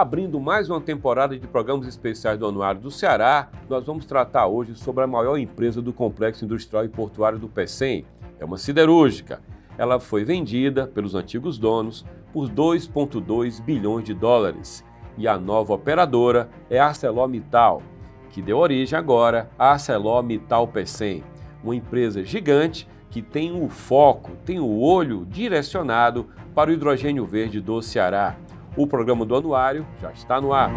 Abrindo mais uma temporada de programas especiais do Anuário do Ceará, nós vamos tratar hoje sobre a maior empresa do Complexo Industrial e Portuário do PECEM. É uma siderúrgica. Ela foi vendida pelos antigos donos por 2,2 bilhões de dólares. E a nova operadora é a ArcelorMittal, que deu origem agora à ArcelorMittal PECEM, uma empresa gigante que tem o foco, tem o olho direcionado para o hidrogênio verde do Ceará. O programa do Anuário já está no ar.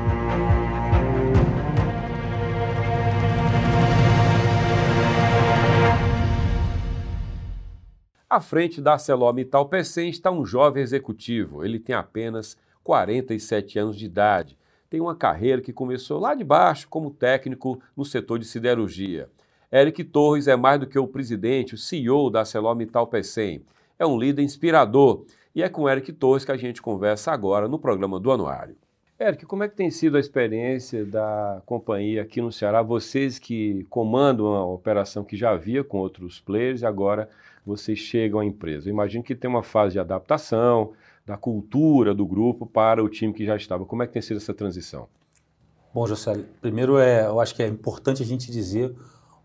À frente da ArcelorMittal Pecém está um jovem executivo. Ele tem apenas 47 anos de idade. Tem uma carreira que começou lá de baixo como técnico no setor de siderurgia. Eric Torres é mais do que o presidente, o CEO da ArcelorMittal Pecém. É um líder inspirador e é com Eric Torres que a gente conversa agora no programa do Anuário. Eric, como é que tem sido a experiência da companhia aqui no Ceará? Vocês que comandam uma operação que já havia com outros players e agora vocês chegam à empresa. Eu imagino que tem uma fase de adaptação da cultura do grupo para o time que já estava. Como é que tem sido essa transição? Bom, José, primeiro é, eu acho que é importante a gente dizer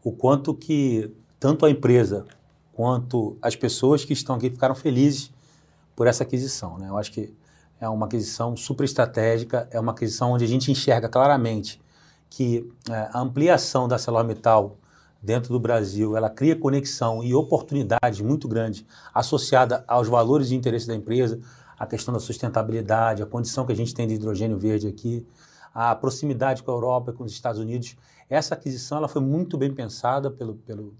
o quanto que tanto a empresa quanto as pessoas que estão aqui ficaram felizes por essa aquisição. Né? Eu acho que é uma aquisição super estratégica, é uma aquisição onde a gente enxerga claramente que é, a ampliação da ArcelorMittal dentro do Brasil, ela cria conexão e oportunidade muito grande associada aos valores de interesse da empresa, a questão da sustentabilidade, a condição que a gente tem de hidrogênio verde aqui, a proximidade com a Europa, com os Estados Unidos. Essa aquisição ela foi muito bem pensada pelo, pelo,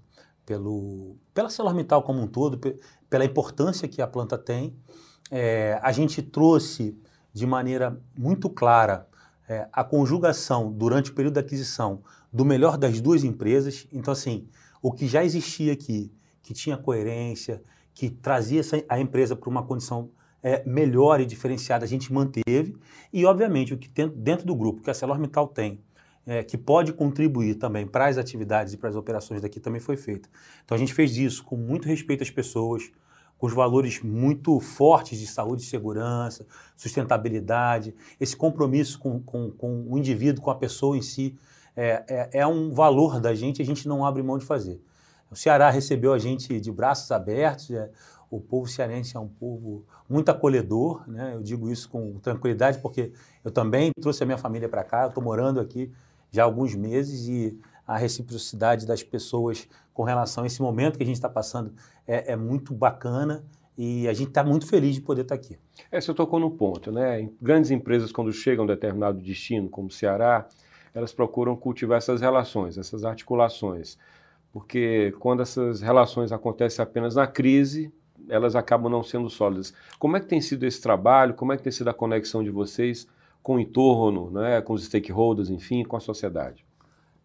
pelo, pela ArcelorMittal como um todo, pela importância que a planta tem. É, a gente trouxe de maneira muito clara é, a conjugação durante o período da aquisição do melhor das duas empresas. Então, assim, o que já existia aqui, que tinha coerência, que trazia essa, a empresa para uma condição é, melhor e diferenciada, a gente manteve. E, obviamente, o que tem dentro do grupo que a ArcelorMittal tem, é, que pode contribuir também para as atividades e para as operações daqui também foi feita. Então, a gente fez isso com muito respeito às pessoas, com os valores muito fortes de saúde e segurança, sustentabilidade, esse compromisso com, com, com o indivíduo, com a pessoa em si, é, é, é, um valor da gente, a gente não abre mão de fazer. O Ceará recebeu a gente de braços abertos, é, o povo cearense é um povo muito acolhedor, né? eu digo isso com tranquilidade, porque eu também trouxe a minha família para cá, estou morando aqui já há alguns meses e a reciprocidade das pessoas com relação a esse momento que a gente está passando é, é, muito bacana e a gente está muito feliz de poder estar tá aqui. É, você tocou no ponto, né? Grandes empresas, quando chegam a um determinado destino, como o Ceará, elas procuram cultivar essas relações, essas articulações. Porque quando essas relações acontecem apenas na crise, elas acabam não sendo sólidas. Como é que tem sido esse trabalho? Como é que tem sido a conexão de vocês com o entorno, né, com os stakeholders, enfim, com a sociedade?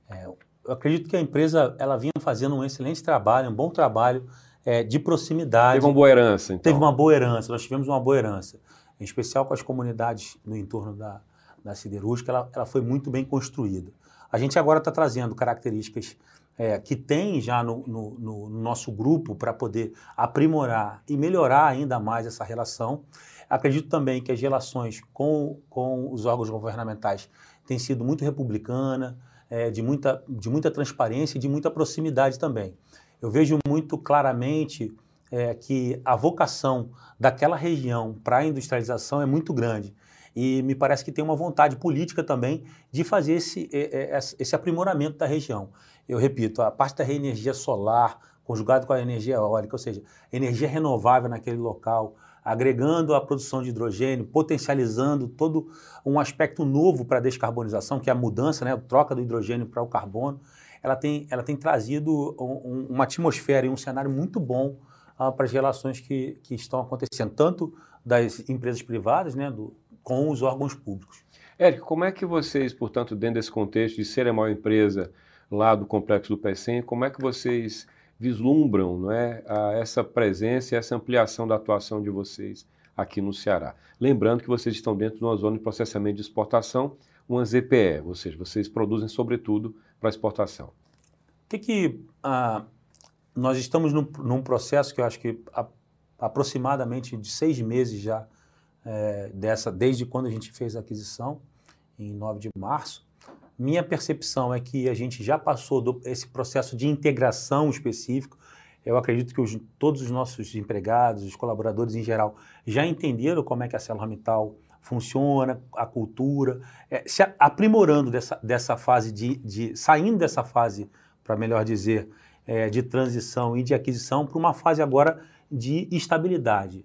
É, eu acredito que a empresa ela vinha fazendo um excelente trabalho, um bom trabalho é, de proximidade. Teve uma boa herança, então. Teve uma boa herança, nós tivemos uma boa herança. Em especial com as comunidades no entorno da, da siderúrgica, ela, ela foi muito bem construída. A gente agora está trazendo características é, que tem já no, no, no nosso grupo para poder aprimorar e melhorar ainda mais essa relação. Acredito também que as relações com, com os órgãos governamentais têm sido muito republicana, é, de, muita, de muita transparência e de muita proximidade também. Eu vejo muito claramente é, que a vocação daquela região para a industrialização é muito grande. E me parece que tem uma vontade política também de fazer esse, esse aprimoramento da região. Eu repito, a parte da energia solar, conjugado com a energia eólica, ou seja, energia renovável naquele local, agregando a produção de hidrogênio, potencializando todo um aspecto novo para a descarbonização, que é a mudança, né, a troca do hidrogênio para o carbono, ela tem, ela tem trazido um, uma atmosfera e um cenário muito bom uh, para as relações que, que estão acontecendo, tanto das empresas privadas né, do, com os órgãos públicos. Érico, como é que vocês, portanto, dentro desse contexto de ser a maior empresa lá do complexo do PECEM, como é que vocês vislumbram não é, essa presença e essa ampliação da atuação de vocês aqui no Ceará. Lembrando que vocês estão dentro de uma zona de processamento de exportação, uma ZPE, ou seja, vocês produzem sobretudo para exportação. O que, que ah, nós estamos num, num, processo que eu acho que a, aproximadamente de seis meses já é, dessa, desde quando a gente fez a aquisição, em 9 de março. Minha percepção é que a gente já passou do, esse processo de integração específico. Eu acredito que os, todos os nossos empregados, os colaboradores em geral, já entenderam como é que a ArcelorMittal funciona, a cultura, é, se aprimorando dessa, dessa fase de, de saindo dessa fase, para melhor dizer, é, de transição e de aquisição para uma fase agora de estabilidade.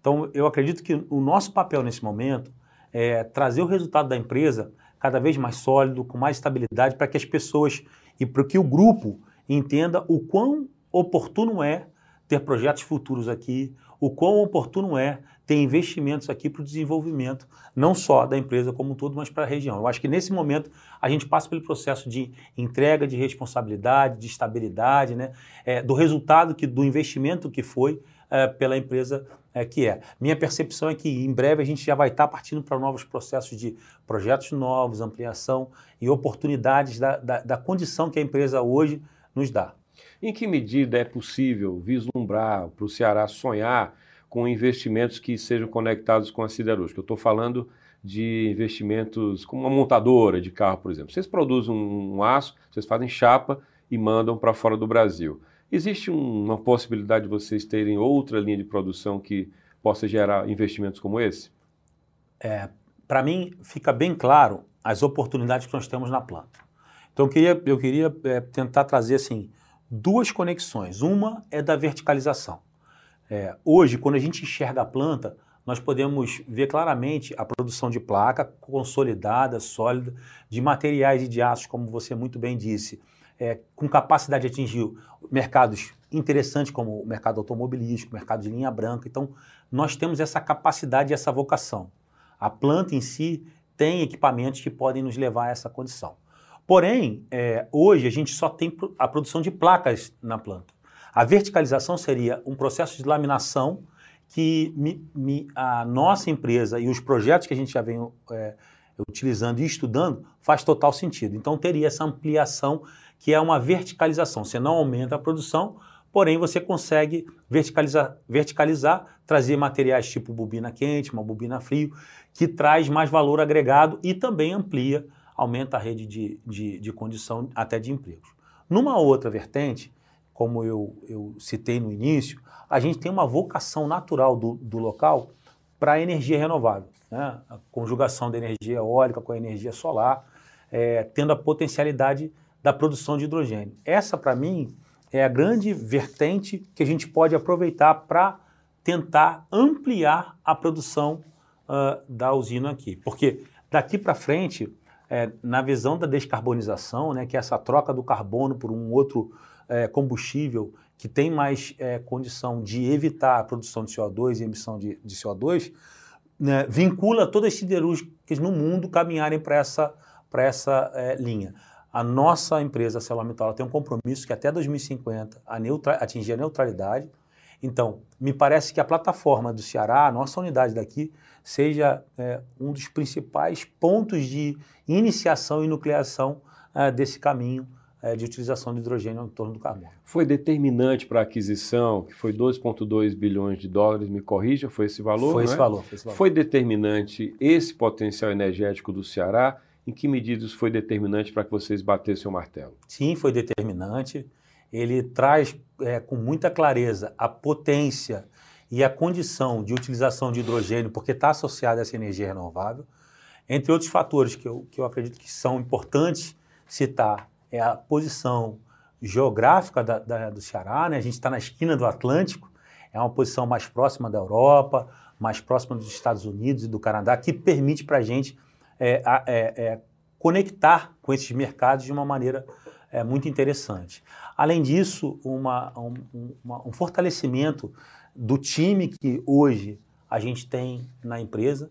Então, eu acredito que o nosso papel nesse momento é trazer o resultado da empresa cada vez mais sólido, com mais estabilidade, para que as pessoas e para que o grupo entenda o quão oportuno é ter projetos futuros aqui, o quão oportuno é ter investimentos aqui para o desenvolvimento, não só da empresa como um todo, mas para a região. Eu acho que nesse momento a gente passa pelo processo de entrega de responsabilidade, de estabilidade, né, é, do resultado que, do investimento que foi é, pela empresa é, que é. Minha percepção é que em breve a gente já vai estar partindo para novos processos de projetos novos, ampliação e oportunidades da, da, da condição que a empresa hoje nos dá. Em que medida é possível vislumbrar para o Ceará sonhar com investimentos que sejam conectados com a siderúrgica? Eu estou falando de investimentos como uma montadora de carro, por exemplo. Vocês produzem um aço, vocês fazem chapa e mandam para fora do Brasil. Existe uma possibilidade de vocês terem outra linha de produção que possa gerar investimentos como esse? É, Para mim, fica bem claro as oportunidades que nós temos na planta. Então, eu queria, eu queria é, tentar trazer assim, duas conexões. Uma é da verticalização. É, hoje, quando a gente enxerga a planta, nós podemos ver claramente a produção de placa consolidada, sólida, de materiais e de aços, como você muito bem disse, é, com capacidade de atingir mercados interessantes como o mercado automobilístico, o mercado de linha branca. Então, nós temos essa capacidade e essa vocação. A planta em si tem equipamentos que podem nos levar a essa condição. Porém, é, hoje a gente só tem a produção de placas na planta. A verticalização seria um processo de laminação que me, me, a nossa empresa e os projetos que a gente já vem é, utilizando e estudando faz total sentido. Então teria essa ampliação que é uma verticalização. Você não aumenta a produção, porém você consegue verticalizar, verticalizar, trazer materiais tipo bobina quente, uma bobina frio, que traz mais valor agregado e também amplia, aumenta a rede de, de, de condição até de empregos. Numa outra vertente, como eu, eu citei no início, a gente tem uma vocação natural do, do local para a energia renovável. Né? A conjugação da energia eólica com a energia solar, é, tendo a potencialidade da produção de hidrogênio. Essa, para mim, é a grande vertente que a gente pode aproveitar para tentar ampliar a produção uh, da usina aqui. Porque daqui para frente, é, na visão da descarbonização, né, que é essa troca do carbono por um outro é, combustível que tem mais é, condição de evitar a produção de CO2 e emissão de, de CO2, né, vincula todas as siderúrgicas no mundo caminharem para essa, essa é, linha. A nossa empresa, a ArcelorMittal, tem um compromisso que até 2050 a atingir a neutralidade. Então, me parece que a plataforma do Ceará, a nossa unidade daqui, seja é, um dos principais pontos de iniciação e nucleação é, desse caminho é, de utilização de hidrogênio em torno do carbono. Foi determinante para a aquisição, que foi 2,2 bilhões de dólares, me corrija, foi esse valor? Foi esse, é? valor, foi esse valor. Foi determinante esse potencial energético do Ceará em que medida isso foi determinante para que vocês batessem o martelo? Sim, foi determinante. Ele traz é, com muita clareza a potência e a condição de utilização de hidrogênio, porque está associada a essa energia renovável. Entre outros fatores que eu, que eu acredito que são importantes citar, é a posição geográfica da, da, do Ceará, né? a gente está na esquina do Atlântico, é uma posição mais próxima da Europa, mais próxima dos Estados Unidos e do Canadá, que permite para a gente é, é, é, conectar com esses mercados de uma maneira é, muito interessante. Além disso, uma, um, uma, um fortalecimento do time que hoje a gente tem na empresa,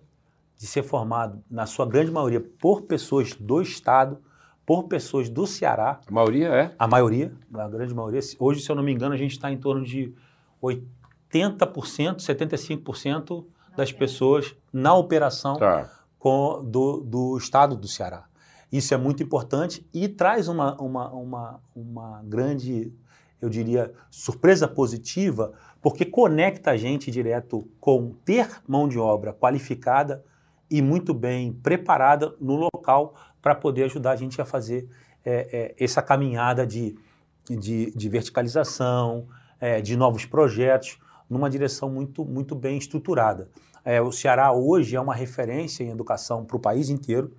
de ser formado, na sua grande maioria, por pessoas do Estado, por pessoas do Ceará. A maioria é? A maioria, a grande maioria. Hoje, se eu não me engano, a gente está em torno de 80%, 75% das pessoas na operação tá com, do, do estado do Ceará. Isso é muito importante e traz uma, uma, uma, uma grande eu diria, surpresa positiva, porque conecta a gente direto com ter mão de obra qualificada e muito bem preparada no local para poder ajudar a gente a fazer é, é, essa caminhada de, de, de verticalização, é, de novos projetos, numa direção muito, muito bem estruturada. É, o Ceará hoje é uma referência em educação para o país inteiro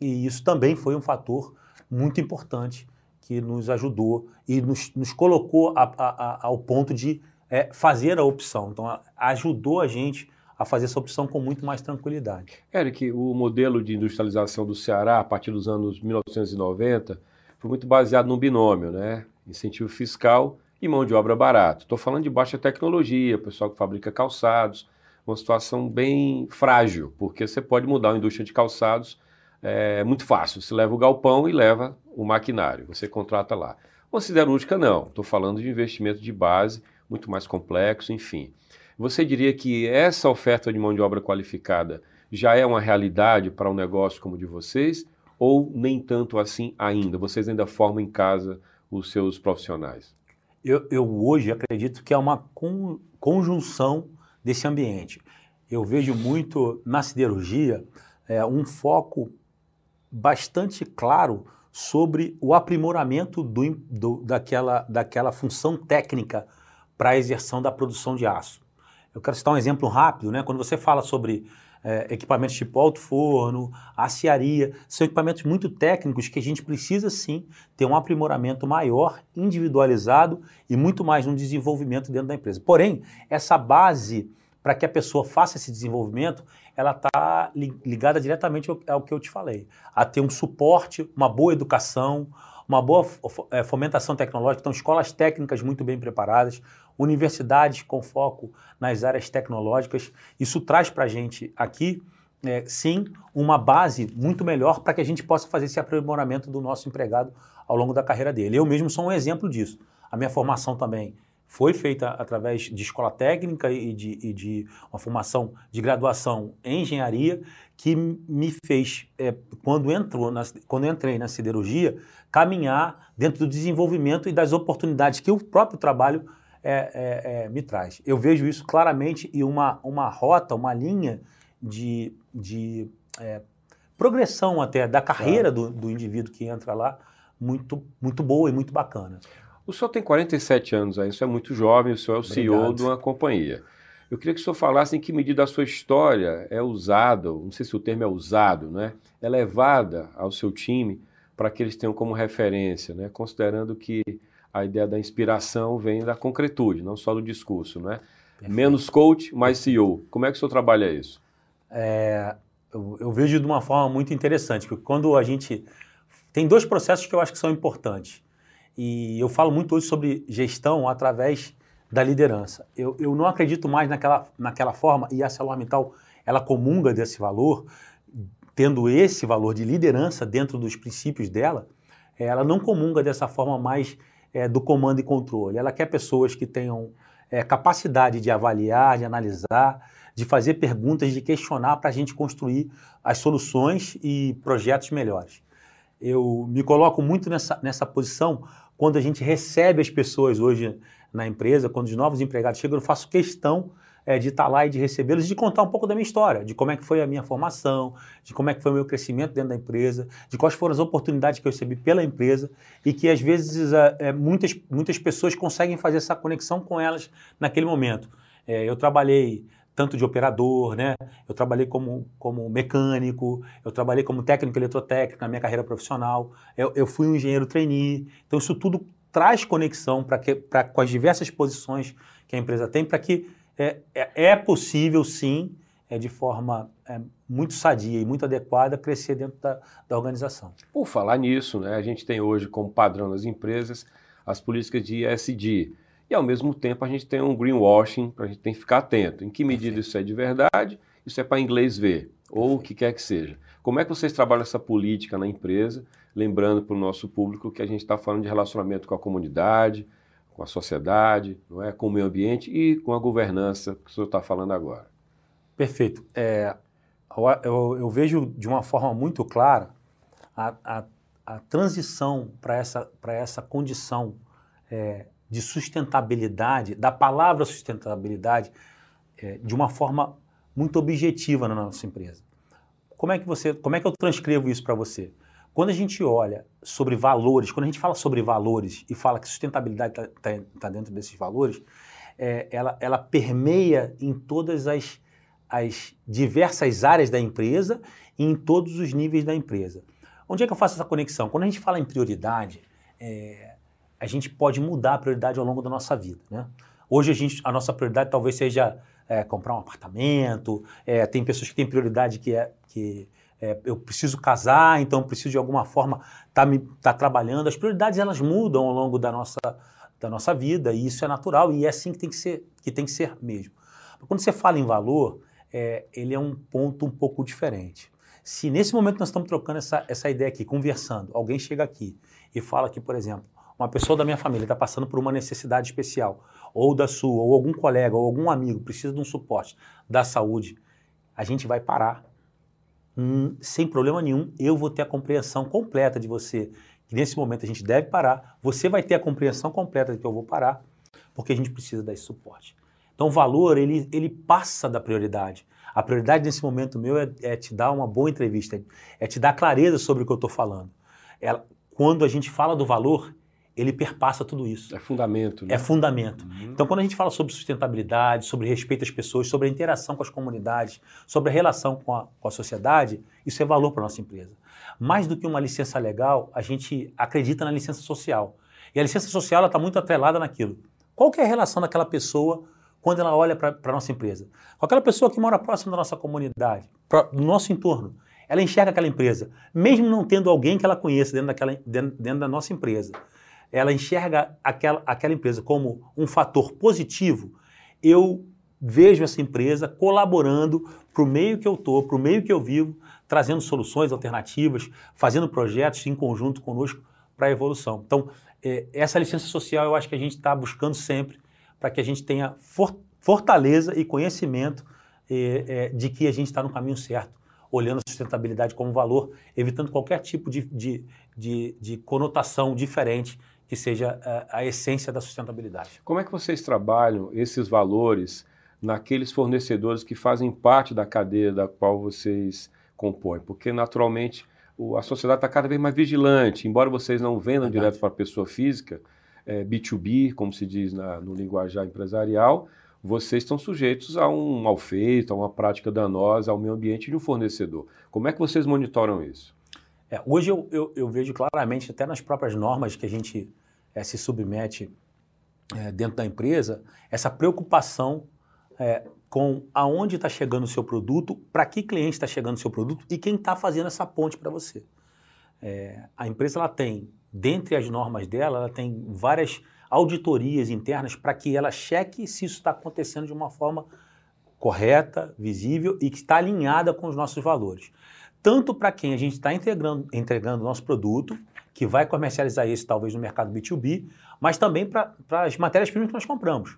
e isso também foi um fator muito importante que nos ajudou e nos, nos colocou a, a, a, ao ponto de é, fazer a opção. Então, ajudou a gente a fazer essa opção com muito mais tranquilidade. Eric, o modelo de industrialização do Ceará, a partir dos anos 1990, foi muito baseado num binômio, né? Incentivo fiscal e mão de obra barata. Estou falando de baixa tecnologia, pessoal que fabrica calçados, uma situação bem frágil, porque você pode mudar a indústria de calçados é muito fácil. Você leva o galpão e leva o maquinário, você contrata lá. Uma siderúrgica não, estou falando de investimento de base, muito mais complexo, enfim. Você diria que essa oferta de mão de obra qualificada já é uma realidade para um negócio como o de vocês? Ou nem tanto assim ainda? Vocês ainda formam em casa os seus profissionais? Eu, eu hoje acredito que é uma con, conjunção desse ambiente. Eu vejo muito na siderurgia é, um foco bastante claro sobre o aprimoramento do, do, daquela, daquela função técnica para a exerção da produção de aço. Eu quero citar um exemplo rápido, né? Quando você fala sobre é, equipamentos tipo alto forno, aciaria, são equipamentos muito técnicos que a gente precisa sim ter um aprimoramento maior, individualizado e muito mais um desenvolvimento dentro da empresa. Porém, essa base para que a pessoa faça esse desenvolvimento, ela está ligada diretamente ao, que eu te falei, a ter um suporte, uma boa educação, uma boa é, fomentação tecnológica, então escolas técnicas muito bem preparadas, universidades com foco nas áreas tecnológicas. Isso traz para a gente aqui, é, sim, uma base muito melhor para que a gente possa fazer esse aprimoramento do nosso empregado ao longo da carreira dele. Eu mesmo sou um exemplo disso. A minha formação também foi feita através de escola técnica e de, e de uma formação de graduação em engenharia que me fez, é, quando, entrou na, quando entrei na siderurgia, caminhar dentro do desenvolvimento e das oportunidades que o próprio trabalho é, é, é, me traz. Eu vejo isso claramente e uma, uma rota, uma linha de, de é, progressão até da carreira do, do indivíduo que entra lá muito, muito boa e muito bacana. O senhor tem 47 anos aí, o senhor é muito jovem, o senhor é o Obrigado. CEO de uma companhia. Eu queria que o senhor falasse em que medida a sua história é usada, não sei se o termo é usado, né? é levada ao seu time para que eles tenham como referência, né? considerando que a ideia da inspiração vem da concretude, não só do discurso, né? Menos coach, mais CEO. Como é que o senhor trabalha isso? É, eu, eu, vejo de uma forma muito interessante, porque quando a gente... Tem dois processos que eu acho que são importantes. E eu falo muito hoje sobre gestão através da liderança. Eu, eu não acredito mais naquela, naquela forma, e a ArcelorMittal, ela comunga desse valor, tendo esse valor de liderança dentro dos princípios dela, ela não comunga dessa forma mais é, do comando e controle. Ela quer pessoas que tenham é, capacidade de avaliar, de analisar, de fazer perguntas, de questionar para a gente construir as soluções e projetos melhores. Eu me coloco muito nessa, nessa posição quando a gente recebe as pessoas hoje na empresa, quando os novos empregados chegam, eu faço questão é, de estar lá e de recebê-los, de contar um pouco da minha história, de como é que foi a minha formação, de como é que foi o meu crescimento dentro da empresa, de quais foram as oportunidades que eu recebi pela empresa e que às vezes é, muitas, muitas pessoas conseguem fazer essa conexão com elas naquele momento. É, eu trabalhei tanto de operador, né? Eu trabalhei como, como mecânico, eu trabalhei como técnico eletrotécnico na minha carreira profissional, eu, eu fui um engenheiro trainee. Então, isso tudo traz conexão para com as diversas posições que a empresa tem, para que é, é, é, possível, sim, é, de forma é, muito sadia e muito adequada, crescer dentro da, da organização. Por falar nisso, né, a gente tem hoje como padrão nas empresas as políticas de ESG, e ao mesmo tempo a gente tem um greenwashing, para a gente tem que ficar atento. Em que medida Perfeito. isso é de verdade, isso é para inglês ver, ou o que quer que seja. Como é que vocês trabalham essa política na empresa, lembrando para o nosso público que a gente está falando de relacionamento com a comunidade, com a sociedade, não é? com o meio ambiente e com a governança que o senhor está falando agora. Perfeito. É, eu, eu, vejo de uma forma muito clara a, a, a transição para essa, essa condição é, de sustentabilidade, da palavra sustentabilidade, é, de uma forma muito objetiva na nossa empresa. Como é que você, como é que eu transcrevo isso para você? Quando a gente olha sobre valores, quando a gente fala sobre valores e fala que sustentabilidade está tá, tá dentro desses valores, é, ela, ela permeia em todas as, as diversas áreas da empresa e em todos os níveis da empresa. Onde é que eu faço essa conexão? Quando a gente fala em prioridade, é, a gente pode mudar a prioridade ao longo da nossa vida. Né? Hoje a, gente, a nossa prioridade talvez seja é, comprar um apartamento, é, tem pessoas que têm prioridade que é que é, eu preciso casar, então preciso de alguma forma estar tá tá trabalhando. As prioridades elas mudam ao longo da nossa, da nossa vida e isso é natural e é assim que tem que ser, que tem que ser mesmo. Quando você fala em valor, é, ele é um ponto um pouco diferente. Se nesse momento nós estamos trocando essa, essa ideia aqui, conversando, alguém chega aqui e fala que, por exemplo, uma pessoa da minha família está passando por uma necessidade especial, ou da sua, ou algum colega, ou algum amigo precisa de um suporte da saúde, a gente vai parar. Hum, sem problema nenhum, eu vou ter a compreensão completa de você, que nesse momento a gente deve parar, você vai ter a compreensão completa de que eu vou parar, porque a gente precisa desse suporte. Então o valor, ele, ele passa da prioridade. A prioridade nesse momento meu é, é te dar uma boa entrevista, é te dar clareza sobre o que eu estou falando. Quando a gente fala do valor, ele perpassa tudo isso. É fundamento. Né? É fundamento. Uhum. Então, quando a gente fala sobre sustentabilidade, sobre respeito às pessoas, sobre a interação com as comunidades, sobre a relação com a, com a sociedade, isso é valor para a nossa empresa. Mais do que uma licença legal, a gente acredita na licença social. E a licença social está muito atrelada naquilo. Qual que é a relação daquela pessoa quando ela olha para a nossa empresa? Com aquela pessoa que mora próximo da nossa comunidade, pra, do nosso entorno. Ela enxerga aquela empresa, mesmo não tendo alguém que ela conheça dentro, daquela, dentro, dentro da nossa empresa ela enxerga aquela, aquela empresa como um fator positivo, eu vejo essa empresa colaborando para o meio que eu estou, para o meio que eu vivo, trazendo soluções alternativas, fazendo projetos em conjunto conosco para a evolução. Então, é, essa licença social eu acho que a gente está buscando sempre para que a gente tenha for, fortaleza e conhecimento é, é, de que a gente está no caminho certo, olhando a sustentabilidade como valor, evitando qualquer tipo de, de, de, de conotação diferente que seja a, eh, a essência da sustentabilidade. Como é que vocês trabalham esses valores naqueles fornecedores que fazem parte da cadeia da qual vocês compõem? Porque, naturalmente, o, a sociedade está cada vez mais vigilante. Embora vocês não vendam Verdade. direto para a pessoa física, é, B2B, como se diz na, no linguajar empresarial, vocês estão sujeitos a um mal feito, a uma prática danosa ao meio ambiente de um fornecedor. Como é que vocês monitoram isso? É, hoje eu, eu, eu, vejo claramente, até nas próprias normas que a gente é, se submete é, dentro da empresa, essa preocupação é, com aonde está chegando o seu produto, para que cliente está chegando o seu produto e quem está fazendo essa ponte para você. É, a empresa ela tem, dentre as normas dela, ela tem várias auditorias internas para que ela cheque se isso está acontecendo de uma forma correta, visível e que está alinhada com os nossos valores. Tanto para quem a gente está entregando, o nosso produto, que vai comercializar isso talvez no mercado B2B, mas também para as matérias-primas que nós compramos.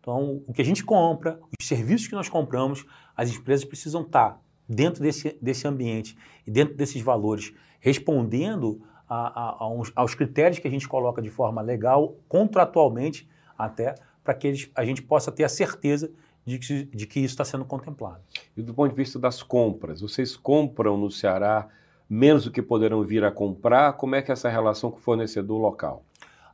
Então, o que a gente compra, os serviços que nós compramos, as empresas precisam estar dentro desse, desse ambiente e dentro desses valores, respondendo a, a, a uns, aos critérios que a gente coloca de forma legal, contratualmente, até para que eles, a gente possa ter a certeza de que, de que isso está sendo contemplado. E do ponto de vista das compras, vocês compram no Ceará menos do que poderão vir a comprar? Como é que é essa relação com o fornecedor local?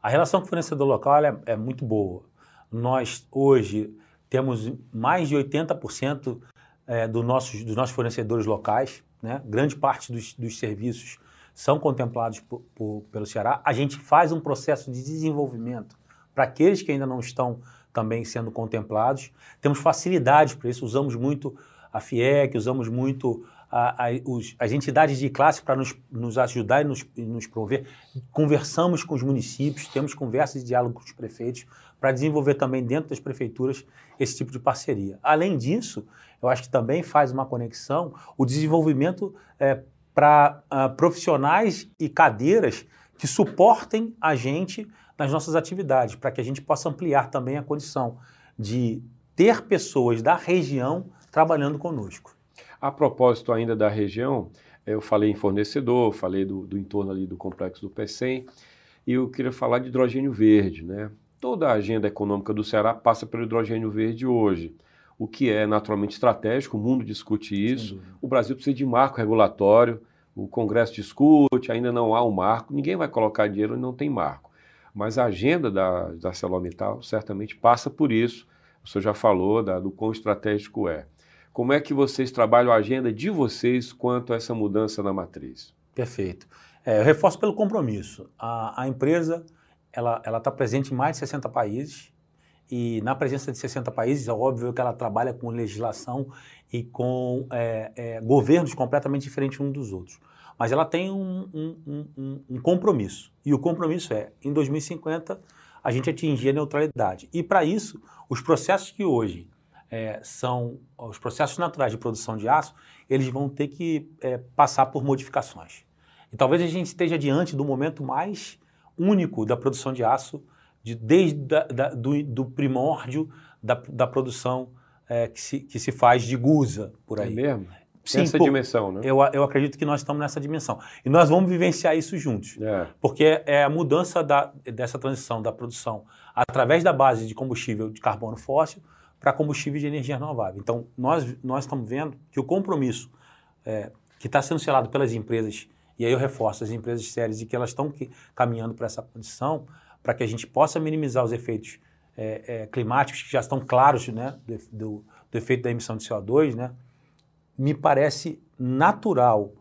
A relação com o fornecedor local é, é muito boa. Nós, hoje, temos mais de 80% é, do nossos, dos nossos fornecedores locais, né? grande parte dos, dos serviços são contemplados por, por, pelo Ceará. A gente faz um processo de desenvolvimento para aqueles que ainda não estão também sendo contemplados. Temos facilidades para isso, usamos muito a FIEC, usamos muito a, a, os, as entidades de classe para nos, nos, ajudar e nos, e nos prover. Conversamos com os municípios, temos conversas e diálogo com os prefeitos para desenvolver também dentro das prefeituras esse tipo de parceria. Além disso, eu acho que também faz uma conexão o desenvolvimento é, para uh, profissionais e cadeiras que suportem a gente nas nossas atividades, para que a gente possa ampliar também a condição de ter pessoas da região trabalhando conosco. A propósito ainda da região, eu falei em fornecedor, falei do, do entorno ali do complexo do PECEM, e eu queria falar de hidrogênio verde, né? Toda a agenda econômica do Ceará passa pelo hidrogênio verde hoje, o que é naturalmente estratégico, o mundo discute isso. O Brasil precisa de marco regulatório, o Congresso discute, ainda não há um marco, ninguém vai colocar dinheiro onde não tem marco. Mas a agenda da, da ArcelorMittal certamente passa por isso. O senhor já falou da, do quão estratégico é. Como é que vocês trabalham a agenda de vocês quanto a essa mudança na matriz? Perfeito. É, eu reforço pelo compromisso. A, a empresa ela está presente em mais de 60 países e na presença de 60 países é óbvio que ela trabalha com legislação e com é, é, governos completamente diferentes uns dos outros. Mas ela tem um, um, um, um, compromisso. E o compromisso é, em 2050, a gente atingir a neutralidade. E para isso, os processos que hoje é, são os processos naturais de produção de aço, eles vão ter que é, passar por modificações. E talvez a gente esteja diante do momento mais único da produção de aço, de, desde da, da, do, do, primórdio da, da produção é, que, se, que se faz de gusa por aí. É mesmo? Sim, Nessa pô, dimensão, né? Eu, eu acredito que nós estamos nessa dimensão. E nós vamos vivenciar isso juntos. É. Porque é a mudança da, dessa transição da produção através da base de combustível de carbono fóssil para combustível de energia renovável. Então, nós, nós estamos vendo que o compromisso é, que está sendo selado pelas empresas e aí eu reforço as empresas sérias e que elas estão caminhando para essa condição para que a gente possa minimizar os efeitos é, é, climáticos que já estão claros né, do, do, efeito da emissão de CO2, né, me parece natural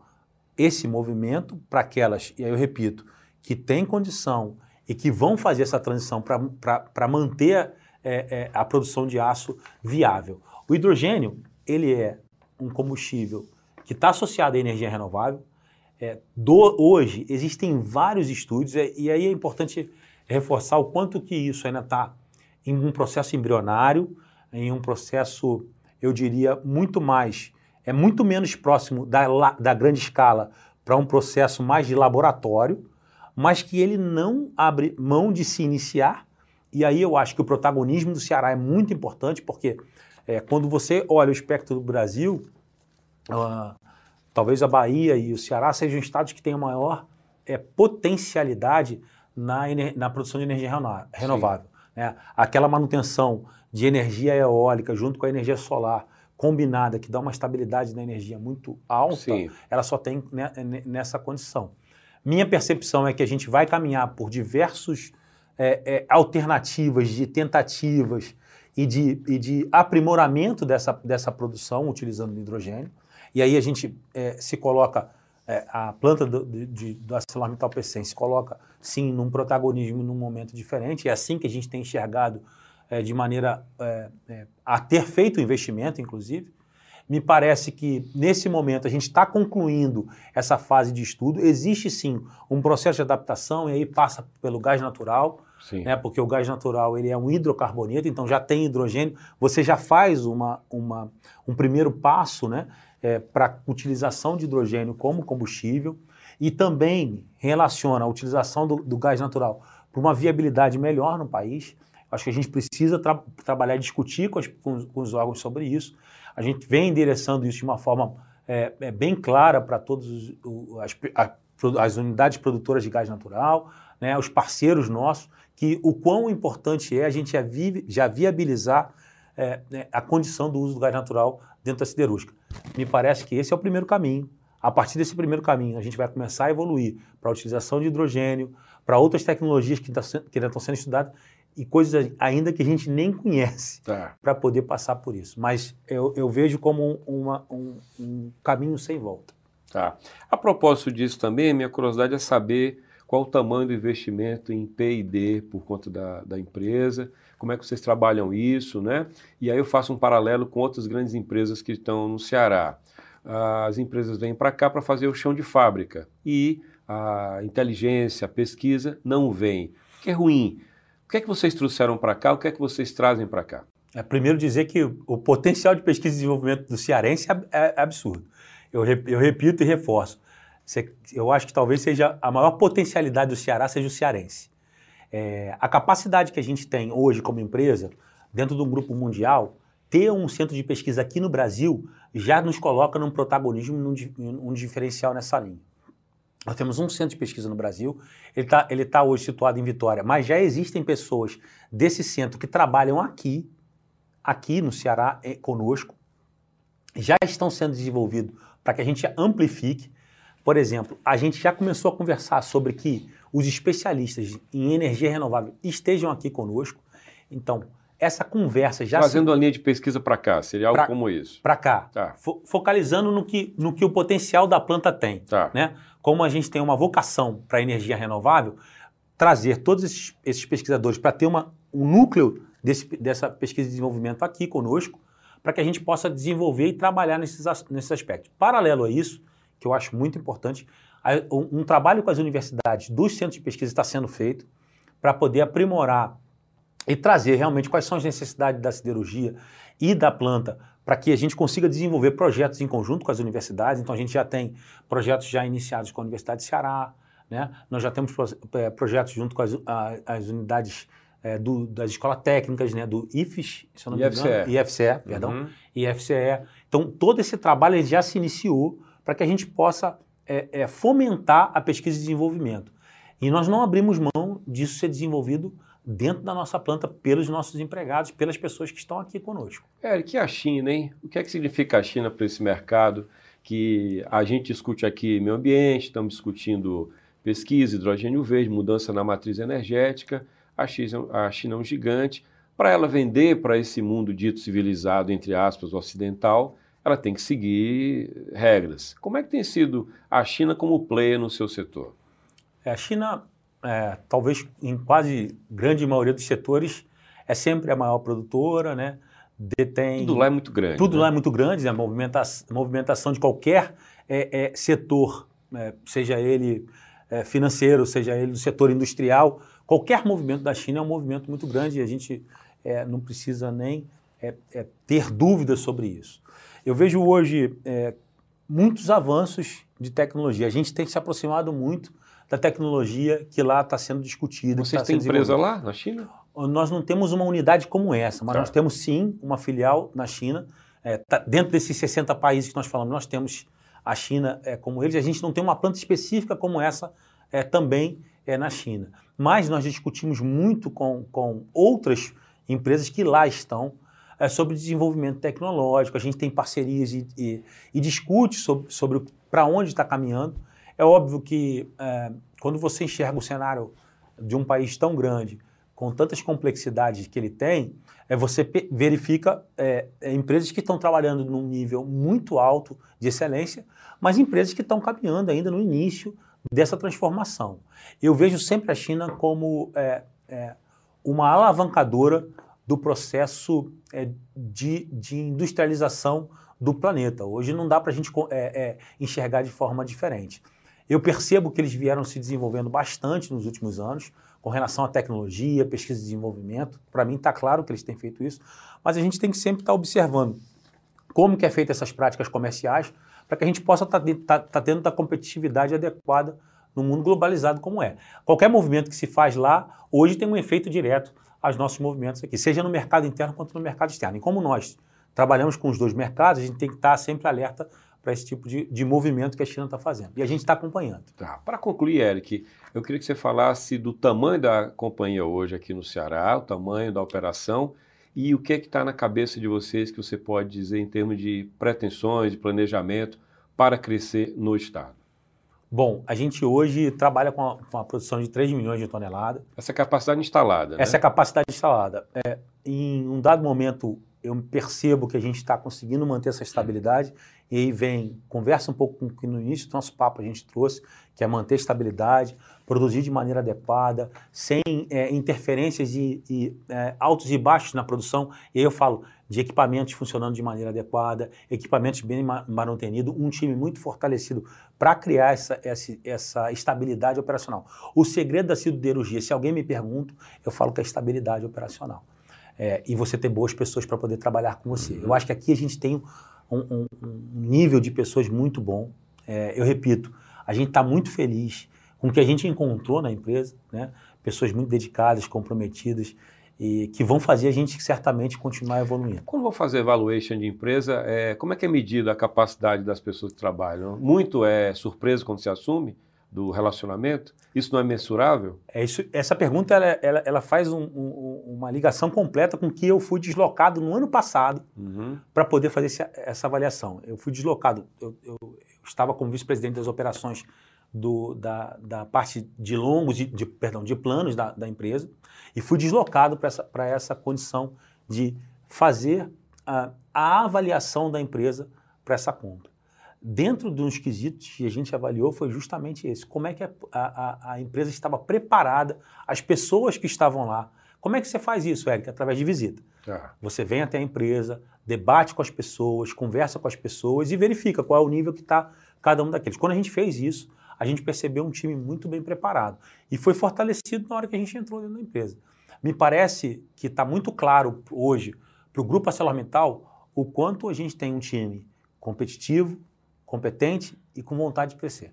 esse movimento para aquelas, e aí eu repito, que têm condição e que vão fazer essa transição para manter é, é, a produção de aço viável. O hidrogênio, ele é um combustível que está associado à energia renovável, é, do, hoje existem vários estudos, e, e aí é importante reforçar o quanto que isso ainda está em um processo embrionário, em um processo, eu diria, muito mais, é muito menos próximo da, da grande escala para um processo mais de laboratório, mas que ele não abre mão de se iniciar. E aí eu acho que o protagonismo do Ceará é muito importante, porque é, quando você olha o espectro do Brasil, uh, Talvez a Bahia e o Ceará sejam estados que tenham maior é, potencialidade na, na produção de energia renovável. Né? Aquela manutenção de energia eólica junto com a energia solar combinada, que dá uma estabilidade da energia muito alta, Sim. ela só tem né, nessa condição. Minha percepção é que a gente vai caminhar por diversos é, é, alternativas de tentativas e de, e de aprimoramento dessa, dessa produção utilizando hidrogênio. E aí a gente é, se coloca, é, a planta do, de, do ArcelorMittal se coloca, sim, num protagonismo num momento diferente. É assim que a gente tem enxergado é, de maneira é, é, a ter feito o investimento, inclusive. Me parece que, nesse momento, a gente está concluindo essa fase de estudo. Existe, sim, um processo de adaptação, e aí passa pelo gás natural, né, porque o gás natural ele é um hidrocarboneto, então já tem hidrogênio. Você já faz uma, uma, um primeiro passo né, é, para utilização de hidrogênio como combustível e também relaciona a utilização do, do gás natural para uma viabilidade melhor no país. Acho que a gente precisa tra trabalhar discutir com, as, com, com, os órgãos sobre isso. A gente vem endereçando isso de uma forma é, é bem clara para todas as, as unidades produtoras de gás natural, né, os parceiros nossos, que o quão importante é a gente já, vi, já viabilizar é, né, a condição do uso do gás natural dentro da siderúrgica. Me parece que esse é o primeiro caminho. A partir desse primeiro caminho, a gente vai começar a evoluir para a utilização de hidrogênio, para outras tecnologias que, tá, que ainda estão sendo estudadas e coisas ainda que a gente nem conhece tá. para poder passar por isso. Mas eu, eu vejo como uma, um, um, caminho sem volta. Tá. A propósito disso também, minha curiosidade é saber qual o tamanho do investimento em P&D por conta da, da empresa, como é que vocês trabalham isso, né? E aí eu faço um paralelo com outras grandes empresas que estão no Ceará. As empresas vêm para cá para fazer o chão de fábrica e a inteligência, a pesquisa não vem. O que é ruim? O que é que vocês trouxeram para cá? O que é que vocês trazem para cá? É, primeiro dizer que o potencial de pesquisa e desenvolvimento do cearense é, é absurdo. Eu, eu repito e reforço. Eu acho que talvez seja a maior potencialidade do Ceará seja o cearense. É, a capacidade que a gente tem hoje como empresa, dentro de um grupo mundial, ter um centro de pesquisa aqui no Brasil já nos coloca num protagonismo, num, num diferencial nessa linha. Nós temos um centro de pesquisa no Brasil, ele está ele tá hoje situado em Vitória, mas já existem pessoas desse centro que trabalham aqui, aqui no Ceará, eh, conosco, já estão sendo desenvolvidos para que a gente amplifique. Por exemplo, a gente já começou a conversar sobre que os especialistas em energia renovável estejam aqui conosco. Então, essa conversa já Fazendo se... uma linha de pesquisa para cá, seria algo pra, como isso. Para cá. Tá. Fo focalizando no que, no que o potencial da planta tem. Tá. Né? Como a gente tem uma vocação para energia renovável, trazer todos esses, esses pesquisadores para ter uma, um núcleo desse, dessa pesquisa e desenvolvimento aqui conosco, para que a gente possa desenvolver e trabalhar nesses, nesses aspectos. Paralelo a isso, que eu acho muito importante, um, um trabalho com as universidades dos centros de pesquisa está sendo feito para poder aprimorar e trazer realmente quais são as necessidades da siderurgia e da planta para que a gente consiga desenvolver projetos em conjunto com as universidades. Então a gente já tem projetos já iniciados com a Universidade de Ceará, né? nós já temos é, projetos junto com as, as unidades é, do, das escolas técnicas, né? do IFES, se eu não me engano, IFCE, perdão, uhum. IFCE. Então todo esse trabalho já se iniciou para que a gente possa é, é, fomentar a pesquisa e desenvolvimento. E nós não abrimos mão disso ser desenvolvido dentro da nossa planta pelos nossos empregados, pelas pessoas que estão aqui conosco. Eric, e a China, hein? O que é que significa a China para esse mercado que a gente discute aqui meio ambiente, estamos discutindo pesquisa, hidrogênio verde, mudança na matriz energética. A China, a China é um gigante. Para ela vender para esse mundo dito civilizado, entre aspas, ocidental, ela tem que seguir regras. Como é que tem sido a China como player no seu setor? É, a China é, talvez em quase grande maioria dos setores, é sempre a maior produtora, né? Detém. Tudo lá é muito grande. Tudo né? lá é muito grande, né? a movimentação, movimentação de qualquer é, é, setor, né? seja ele é, financeiro, seja ele do setor industrial, qualquer movimento da China é um movimento muito grande e a gente é, não precisa nem é, ter dúvidas sobre isso. Eu vejo hoje muitos avanços de tecnologia. A gente tem se aproximado muito da tecnologia que lá está sendo discutida. Vocês tá têm empresa lá na China? Nós não temos uma unidade como essa, mas tá. nós temos sim uma filial na China. É, tá, dentro desses 60 países que nós falamos, nós temos a China é, como eles. A gente não tem uma planta específica como essa é, também é, na China. Mas nós discutimos muito com, com outras empresas que lá estão é, sobre desenvolvimento tecnológico. A gente tem parcerias e, e, e discute sobre, sobre para onde está caminhando. É óbvio que é, quando você enxerga o cenário de um país tão grande, com tantas complexidades que ele tem, é, você verifica é, é, empresas que estão trabalhando num nível muito alto de excelência, mas empresas que estão caminhando ainda no início dessa transformação. Eu vejo sempre a China como é, é, uma alavancadora do processo é, de, de, industrialização do planeta. Hoje não dá para a gente enxergar de forma diferente. Eu percebo que eles vieram se desenvolvendo bastante nos últimos anos com relação à tecnologia, pesquisa e desenvolvimento. Para mim está claro que eles têm feito isso, mas a gente tem que sempre estar tá observando como que é feita essas práticas comerciais para que a gente possa estar tá, tá, tá tendo a competitividade adequada no mundo globalizado como é. Qualquer movimento que se faz lá, hoje tem um efeito direto aos nossos movimentos aqui, seja no mercado interno quanto no mercado externo. E como nós trabalhamos com os dois mercados, a gente tem que estar sempre alerta para esse tipo de, de movimento que a China está fazendo. E a gente está acompanhando. Tá. Para concluir, Eric, eu queria que você falasse do tamanho da companhia hoje aqui no Ceará, o tamanho da operação e o que é que está na cabeça de vocês que você pode dizer em termos de pretensões, de planejamento para crescer no Estado. Bom, a gente hoje trabalha com a, com a produção de 3 milhões de toneladas. Essa é a capacidade instalada, né? Essa é a capacidade instalada. É, em um dado momento, eu percebo que a gente está conseguindo manter essa estabilidade e aí vem, conversa um pouco com o que no início do nosso papo a gente trouxe, que é manter estabilidade, produzir de maneira adequada, sem é, interferências e, e é, altos e baixos na produção. E aí eu falo de equipamentos funcionando de maneira adequada, equipamentos bem manutenidos, um time muito fortalecido para criar essa, essa, essa, estabilidade operacional. O segredo da siderurgia, se alguém me pergunta, eu falo que é estabilidade operacional. É, e você ter boas pessoas para poder trabalhar com você. Eu acho que aqui a gente tem um, um, um nível de pessoas muito bom. É, eu repito, a gente está muito feliz com o que a gente encontrou na empresa, né? pessoas muito dedicadas, comprometidas e que vão fazer a gente certamente continuar evoluindo. Quando vou fazer evaluation de empresa, é, como é que é medida a capacidade das pessoas que trabalham? Muito é surpresa quando se assume? Do relacionamento? Isso não é mensurável? É isso, essa pergunta ela, ela, ela faz um, um, uma ligação completa com que eu fui deslocado no ano passado uhum. para poder fazer esse, essa avaliação. Eu fui deslocado, eu, eu, eu estava como vice-presidente das operações do, da, da, parte de longos, de, de, perdão, de planos da, da empresa e fui deslocado para essa, essa condição de fazer a, a avaliação da empresa para essa compra. Dentro de uns quesitos que a gente avaliou foi justamente esse: como é que a, a, a empresa estava preparada, as pessoas que estavam lá. Como é que você faz isso, Eric? Através de visita. Ah. Você vem até a empresa, debate com as pessoas, conversa com as pessoas e verifica qual é o nível que está cada um daqueles. Quando a gente fez isso, a gente percebeu um time muito bem preparado e foi fortalecido na hora que a gente entrou dentro da empresa. Me parece que está muito claro hoje para o grupo ArcelorMittal o quanto a gente tem um time competitivo, competente e com vontade de crescer.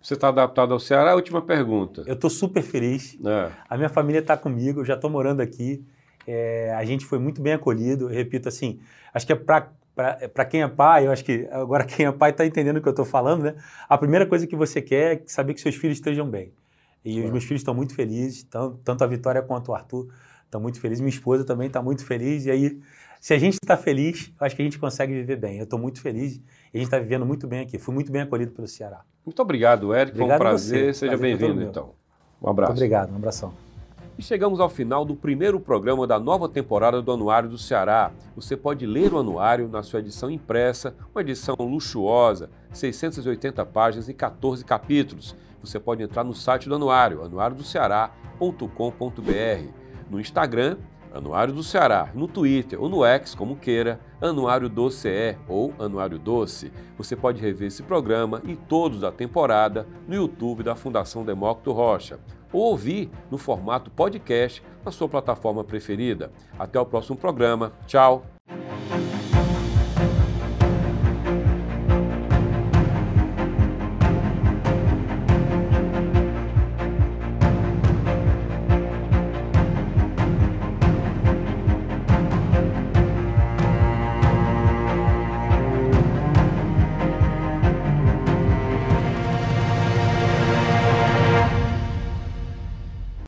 Você está adaptado ao Ceará? Última pergunta. Eu estou super feliz. É. A minha família está comigo, eu já estou morando aqui. É, a gente foi muito bem acolhido. Eu repito assim, acho que é para quem é pai, eu acho que agora quem é pai está entendendo o que eu estou falando, né? A primeira coisa que você quer é saber que seus filhos estejam bem. E é. os meus filhos estão muito felizes, tanto, tanto a Vitória quanto o Arthur estão muito felizes. Minha esposa também está muito feliz. E aí, se a gente está feliz, acho que a gente consegue viver bem. Eu estou muito feliz e a gente está vivendo muito bem aqui. Fui muito bem acolhido pelo Ceará. Muito obrigado, Eric. Obrigado Foi um prazer. Seja bem-vindo, então. Um abraço. Muito obrigado. Um abração. E chegamos ao final do primeiro programa da nova temporada do Anuário do Ceará. Você pode ler o anuário na sua edição impressa, uma edição luxuosa, 680 páginas e 14 capítulos. Você pode entrar no site do anuário, anuariodoceará.com.br, no Instagram, Anuário do Ceará, no Twitter ou no X, como queira, Anuário do CE ou Anuário Doce. Você pode rever esse programa e todos da temporada no YouTube da Fundação Demócrito Rocha ou ouvir no formato podcast na sua plataforma preferida. Até o próximo programa. Tchau!